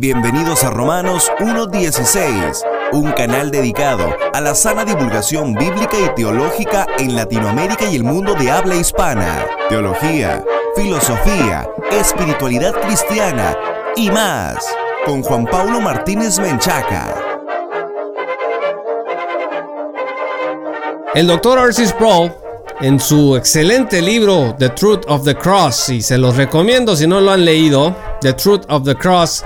Bienvenidos a Romanos 1.16, un canal dedicado a la sana divulgación bíblica y teológica en Latinoamérica y el mundo de habla hispana. Teología, filosofía, espiritualidad cristiana y más, con Juan Pablo Martínez Menchaca. El doctor Arcis Sproul, en su excelente libro The Truth of the Cross, y se los recomiendo si no lo han leído, The Truth of the Cross,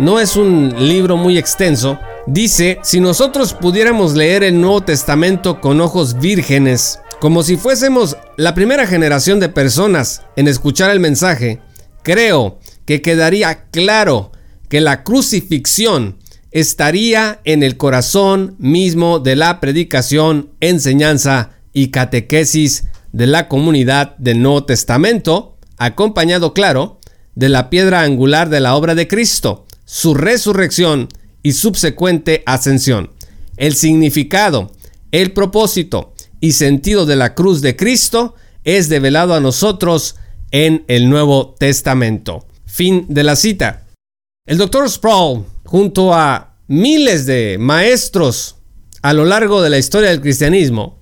no es un libro muy extenso, dice, si nosotros pudiéramos leer el Nuevo Testamento con ojos vírgenes, como si fuésemos la primera generación de personas en escuchar el mensaje, creo que quedaría claro que la crucifixión estaría en el corazón mismo de la predicación, enseñanza y catequesis de la comunidad del Nuevo Testamento, acompañado, claro, de la piedra angular de la obra de Cristo, su resurrección y subsecuente ascensión. El significado, el propósito y sentido de la cruz de Cristo es develado a nosotros en el Nuevo Testamento. Fin de la cita. El doctor Sproul, junto a miles de maestros a lo largo de la historia del cristianismo,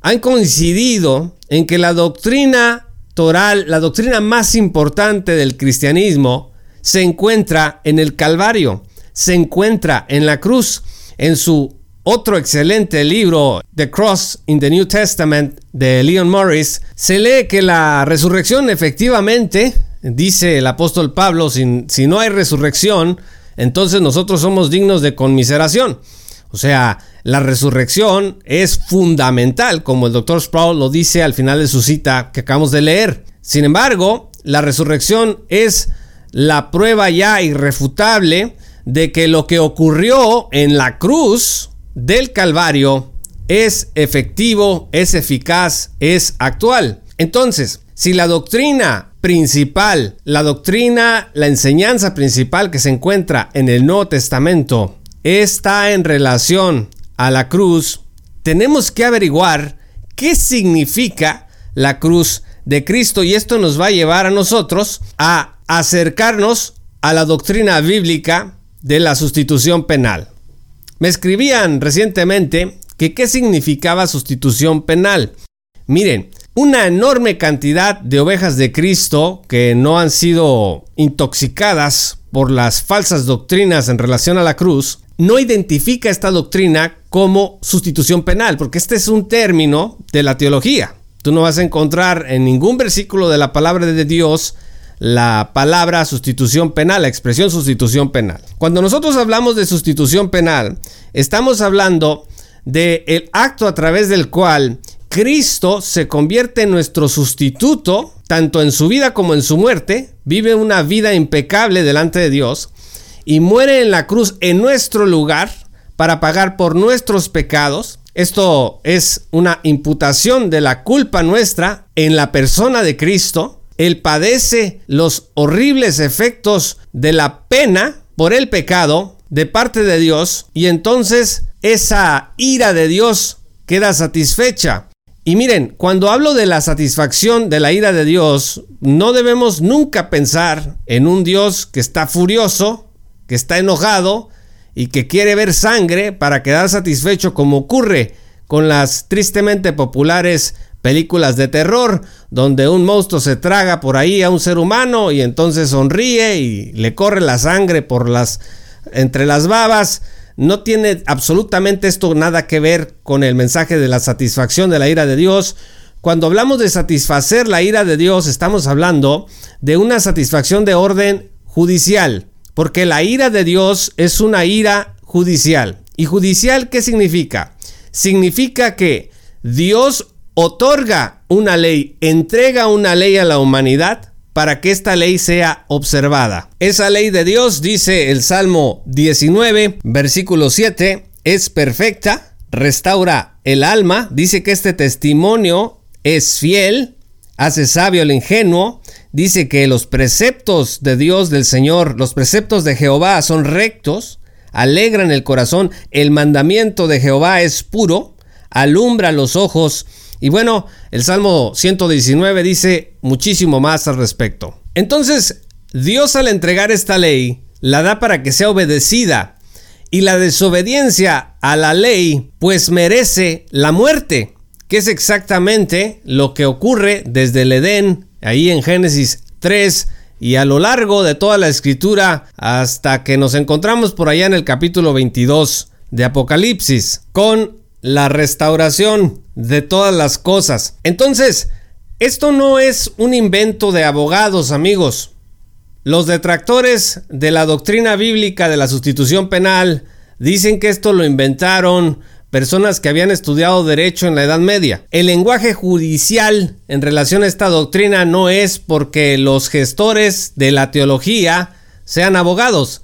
han coincidido en que la doctrina toral, la doctrina más importante del cristianismo, se encuentra en el Calvario, se encuentra en la cruz, en su otro excelente libro, The Cross in the New Testament, de Leon Morris, se lee que la resurrección efectivamente, dice el apóstol Pablo, si, no hay resurrección, entonces nosotros somos dignos de conmiseración. O sea, la resurrección es fundamental, como el doctor Sproul lo dice al final de su cita que acabamos de leer. Sin embargo, la resurrección es la prueba ya irrefutable de que lo que ocurrió en la cruz del Calvario es efectivo, es eficaz, es actual. Entonces, si la doctrina principal, la doctrina, la enseñanza principal que se encuentra en el Nuevo Testamento está en relación a la cruz, tenemos que averiguar qué significa la cruz de Cristo y esto nos va a llevar a nosotros a acercarnos a la doctrina bíblica de la sustitución penal. Me escribían recientemente que qué significaba sustitución penal. Miren, una enorme cantidad de ovejas de Cristo que no han sido intoxicadas por las falsas doctrinas en relación a la cruz, no identifica esta doctrina como sustitución penal, porque este es un término de la teología. Tú no vas a encontrar en ningún versículo de la palabra de Dios la palabra sustitución penal, la expresión sustitución penal. Cuando nosotros hablamos de sustitución penal, estamos hablando del el acto a través del cual Cristo se convierte en nuestro sustituto, tanto en su vida como en su muerte, vive una vida impecable delante de Dios y muere en la cruz en nuestro lugar para pagar por nuestros pecados. Esto es una imputación de la culpa nuestra en la persona de Cristo. Él padece los horribles efectos de la pena por el pecado de parte de Dios y entonces esa ira de Dios queda satisfecha. Y miren, cuando hablo de la satisfacción de la ira de Dios, no debemos nunca pensar en un Dios que está furioso, que está enojado y que quiere ver sangre para quedar satisfecho como ocurre con las tristemente populares películas de terror, donde un monstruo se traga por ahí a un ser humano y entonces sonríe y le corre la sangre por las entre las babas no tiene absolutamente esto nada que ver con el mensaje de la satisfacción de la ira de Dios. Cuando hablamos de satisfacer la ira de Dios, estamos hablando de una satisfacción de orden judicial, porque la ira de Dios es una ira judicial. ¿Y judicial qué significa? Significa que Dios otorga una ley, entrega una ley a la humanidad para que esta ley sea observada. Esa ley de Dios, dice el Salmo 19, versículo 7, es perfecta, restaura el alma, dice que este testimonio es fiel, hace sabio el ingenuo, dice que los preceptos de Dios del Señor, los preceptos de Jehová son rectos, alegran el corazón, el mandamiento de Jehová es puro, alumbra los ojos, y bueno, el Salmo 119 dice muchísimo más al respecto. Entonces, Dios al entregar esta ley, la da para que sea obedecida. Y la desobediencia a la ley pues merece la muerte, que es exactamente lo que ocurre desde el Edén, ahí en Génesis 3, y a lo largo de toda la escritura hasta que nos encontramos por allá en el capítulo 22 de Apocalipsis con la restauración de todas las cosas. Entonces, esto no es un invento de abogados, amigos. Los detractores de la doctrina bíblica de la sustitución penal dicen que esto lo inventaron personas que habían estudiado derecho en la Edad Media. El lenguaje judicial en relación a esta doctrina no es porque los gestores de la teología sean abogados.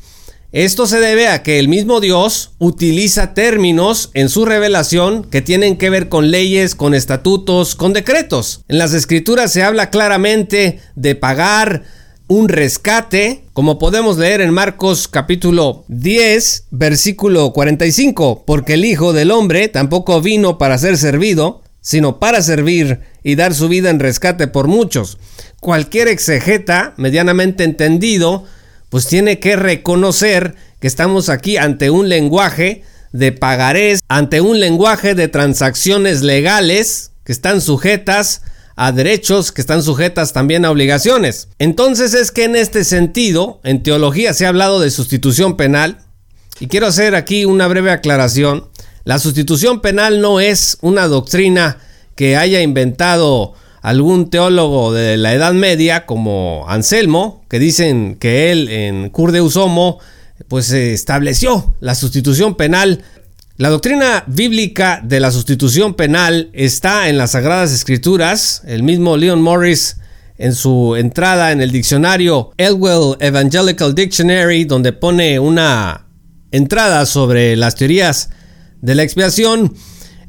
Esto se debe a que el mismo Dios utiliza términos en su revelación que tienen que ver con leyes, con estatutos, con decretos. En las escrituras se habla claramente de pagar, un rescate, como podemos leer en Marcos capítulo 10, versículo 45, porque el Hijo del Hombre tampoco vino para ser servido, sino para servir y dar su vida en rescate por muchos. Cualquier exegeta medianamente entendido, pues tiene que reconocer que estamos aquí ante un lenguaje de pagarés, ante un lenguaje de transacciones legales que están sujetas a derechos que están sujetas también a obligaciones. Entonces es que en este sentido, en teología se ha hablado de sustitución penal, y quiero hacer aquí una breve aclaración. La sustitución penal no es una doctrina que haya inventado algún teólogo de la Edad Media como Anselmo, que dicen que él en Cur de Usomo pues estableció la sustitución penal la doctrina bíblica de la sustitución penal está en las Sagradas Escrituras. El mismo Leon Morris en su entrada en el diccionario Elwell Evangelical Dictionary, donde pone una entrada sobre las teorías de la expiación,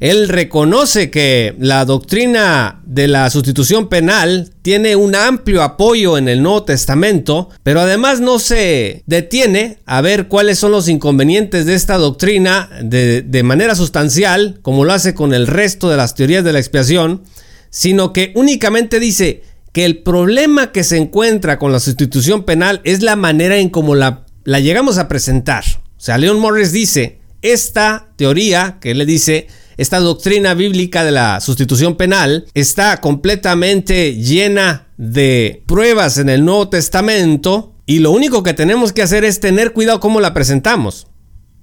él reconoce que la doctrina de la sustitución penal tiene un amplio apoyo en el Nuevo Testamento, pero además no se detiene a ver cuáles son los inconvenientes de esta doctrina de, manera sustancial, como lo hace con el resto de las teorías de la expiación, sino que únicamente dice que el problema que se encuentra con la sustitución penal es la manera en cómo la, la llegamos a presentar. O sea, Leon Morris dice, esta teoría que le dice esta doctrina bíblica de la sustitución penal está completamente llena de pruebas en el Nuevo Testamento y lo único que tenemos que hacer es tener cuidado cómo la presentamos.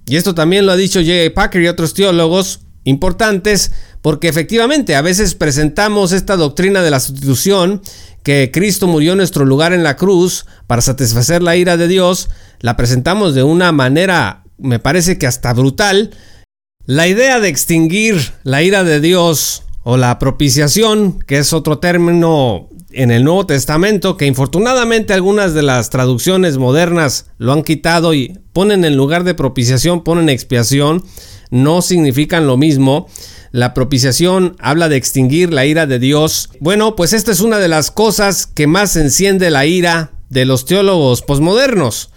Y esto también lo ha dicho J. Packer y otros teólogos importantes porque efectivamente a veces presentamos esta doctrina de la sustitución que Cristo murió en nuestro lugar en la cruz para satisfacer la ira de Dios, la presentamos de una manera me parece que hasta brutal, la idea de extinguir la ira de Dios o la propiciación, que es otro término en el Nuevo Testamento, que infortunadamente algunas de las traducciones modernas lo han quitado y ponen en lugar de propiciación, ponen expiación, no significan lo mismo. La propiciación habla de extinguir la ira de Dios. Bueno, pues esta es una de las cosas que más enciende la ira de los teólogos posmodernos.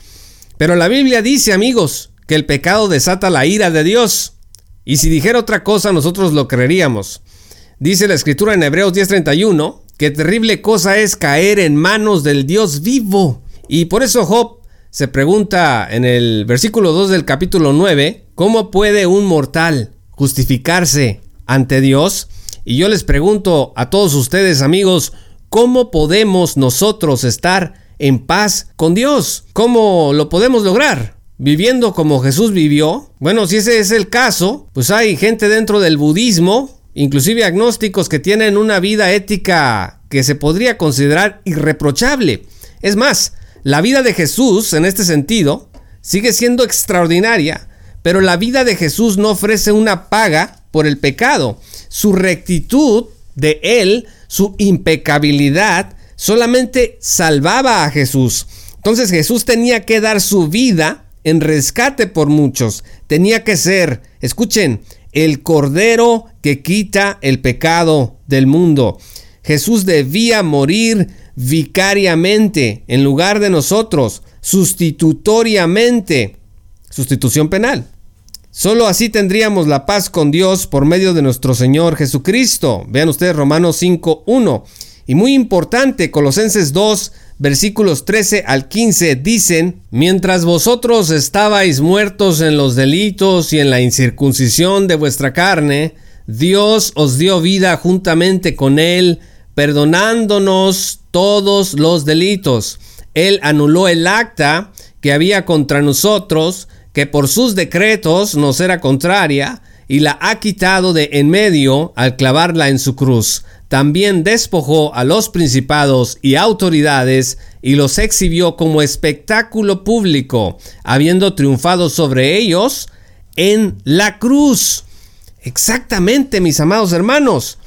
Pero la Biblia dice, amigos, que el pecado desata la ira de Dios. Y si dijera otra cosa, nosotros lo creeríamos. Dice la escritura en Hebreos 10:31 que terrible cosa es caer en manos del Dios vivo. Y por eso Job se pregunta en el versículo 2 del capítulo 9, ¿cómo puede un mortal justificarse ante Dios? Y yo les pregunto a todos ustedes amigos, ¿cómo podemos nosotros estar en paz con Dios? ¿Cómo lo podemos lograr? Viviendo como Jesús vivió? Bueno, si ese es el caso, pues hay gente dentro del budismo, inclusive agnósticos que tienen una vida ética que se podría considerar irreprochable. Es más, la vida de Jesús, en este sentido, sigue siendo extraordinaria, pero la vida de Jesús no ofrece una paga por el pecado. Su rectitud de él, su impecabilidad, solamente salvaba a Jesús. Entonces Jesús tenía que dar su vida en rescate por muchos. Tenía que ser, escuchen, el cordero que quita el pecado del mundo. Jesús debía morir vicariamente en lugar de nosotros, sustitutoriamente. Sustitución penal. Solo así tendríamos la paz con Dios por medio de nuestro Señor Jesucristo. Vean ustedes Romanos 5.1. Y muy importante, Colosenses 2, versículos 13 al 15 dicen, mientras vosotros estabais muertos en los delitos y en la incircuncisión de vuestra carne, Dios os dio vida juntamente con Él, perdonándonos todos los delitos. Él anuló el acta que había contra nosotros, que por sus decretos nos era contraria, y la ha quitado de en medio al clavarla en su cruz. También despojó a los principados y autoridades y los exhibió como espectáculo público, habiendo triunfado sobre ellos en la cruz. Exactamente, mis amados hermanos.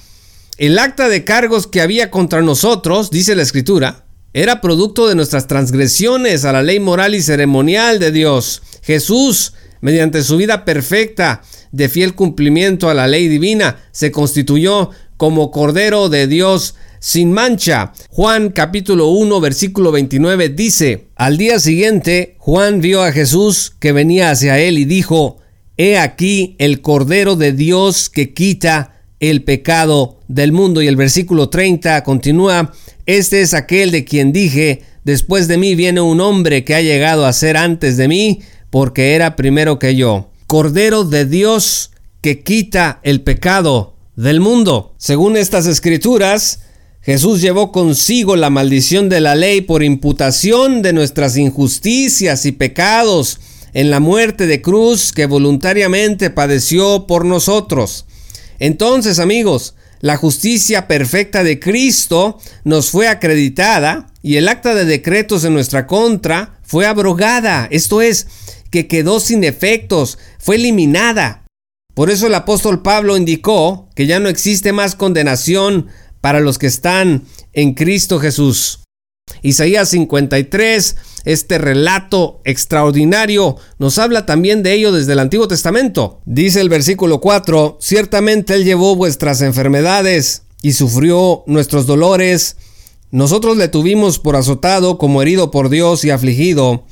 El acta de cargos que había contra nosotros, dice la escritura, era producto de nuestras transgresiones a la ley moral y ceremonial de Dios. Jesús, mediante su vida perfecta, de fiel cumplimiento a la ley divina, se constituyó como Cordero de Dios sin mancha. Juan capítulo 1 versículo 29 dice, al día siguiente Juan vio a Jesús que venía hacia él y dijo, He aquí el Cordero de Dios que quita el pecado del mundo. Y el versículo 30 continúa, Este es aquel de quien dije, después de mí viene un hombre que ha llegado a ser antes de mí, porque era primero que yo. Cordero de Dios que quita el pecado del mundo. Según estas escrituras, Jesús llevó consigo la maldición de la ley por imputación de nuestras injusticias y pecados en la muerte de cruz que voluntariamente padeció por nosotros. Entonces, amigos, la justicia perfecta de Cristo nos fue acreditada y el acta de decretos en nuestra contra fue abrogada, esto es, que quedó sin efectos, fue eliminada. Por eso el apóstol Pablo indicó que ya no existe más condenación para los que están en Cristo Jesús. Isaías 53 este relato extraordinario nos habla también de ello desde el Antiguo Testamento. Dice el versículo 4, ciertamente Él llevó vuestras enfermedades y sufrió nuestros dolores. Nosotros le tuvimos por azotado como herido por Dios y afligido,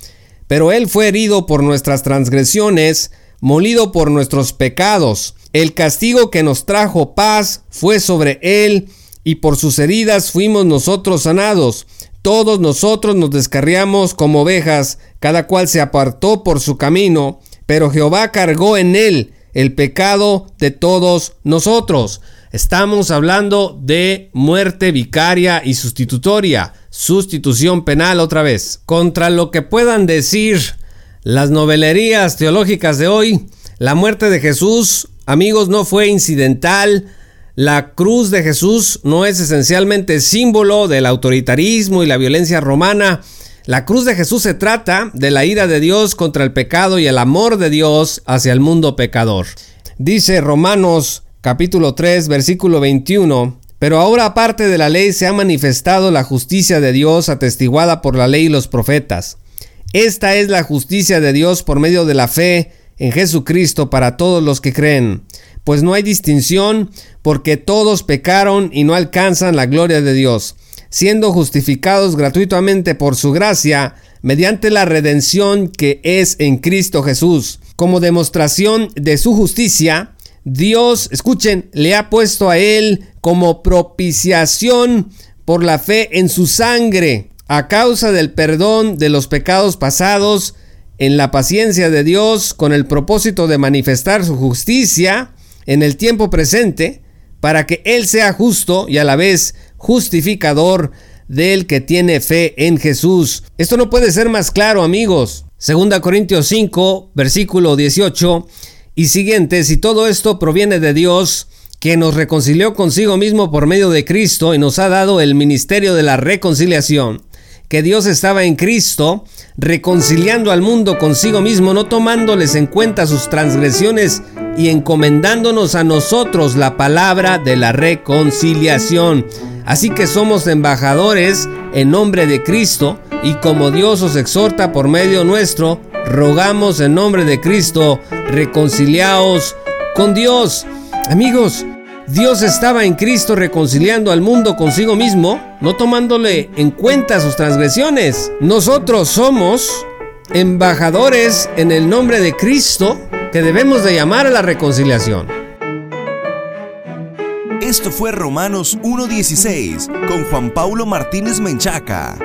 pero Él fue herido por nuestras transgresiones, molido por nuestros pecados. El castigo que nos trajo paz fue sobre Él, y por sus heridas fuimos nosotros sanados. Todos nosotros nos descarriamos como ovejas, cada cual se apartó por su camino, pero Jehová cargó en él el pecado de todos nosotros. Estamos hablando de muerte vicaria y sustitutoria, sustitución penal otra vez. Contra lo que puedan decir las novelerías teológicas de hoy, la muerte de Jesús, amigos, no fue incidental, la cruz de Jesús no es esencialmente símbolo del autoritarismo y la violencia romana. La cruz de Jesús se trata de la ira de Dios contra el pecado y el amor de Dios hacia el mundo pecador. Dice Romanos capítulo 3 versículo 21, pero ahora aparte de la ley se ha manifestado la justicia de Dios atestiguada por la ley y los profetas. Esta es la justicia de Dios por medio de la fe en Jesucristo para todos los que creen pues no hay distinción, porque todos pecaron y no alcanzan la gloria de Dios, siendo justificados gratuitamente por su gracia, mediante la redención que es en Cristo Jesús. Como demostración de su justicia, Dios, escuchen, le ha puesto a él como propiciación por la fe en su sangre, a causa del perdón de los pecados pasados, en la paciencia de Dios, con el propósito de manifestar su justicia, en el tiempo presente para que Él sea justo y a la vez justificador del que tiene fe en Jesús. Esto no puede ser más claro, amigos. Segunda Corintios 5, versículo 18 y siguientes, y todo esto proviene de Dios, que nos reconcilió consigo mismo por medio de Cristo y nos ha dado el ministerio de la reconciliación que Dios estaba en Cristo, reconciliando al mundo consigo mismo, no tomándoles en cuenta sus transgresiones y encomendándonos a nosotros la palabra de la reconciliación. Así que somos embajadores en nombre de Cristo y como Dios os exhorta por medio nuestro, rogamos en nombre de Cristo, reconciliaos con Dios. Amigos, Dios estaba en Cristo reconciliando al mundo consigo mismo, no tomándole en cuenta sus transgresiones. Nosotros somos embajadores en el nombre de Cristo que debemos de llamar a la reconciliación. Esto fue Romanos 1.16 con Juan Paulo Martínez Menchaca.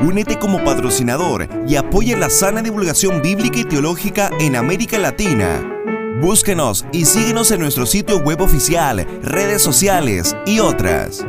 Únete como patrocinador y apoya la sana divulgación bíblica y teológica en América Latina. Búsquenos y síguenos en nuestro sitio web oficial, redes sociales y otras.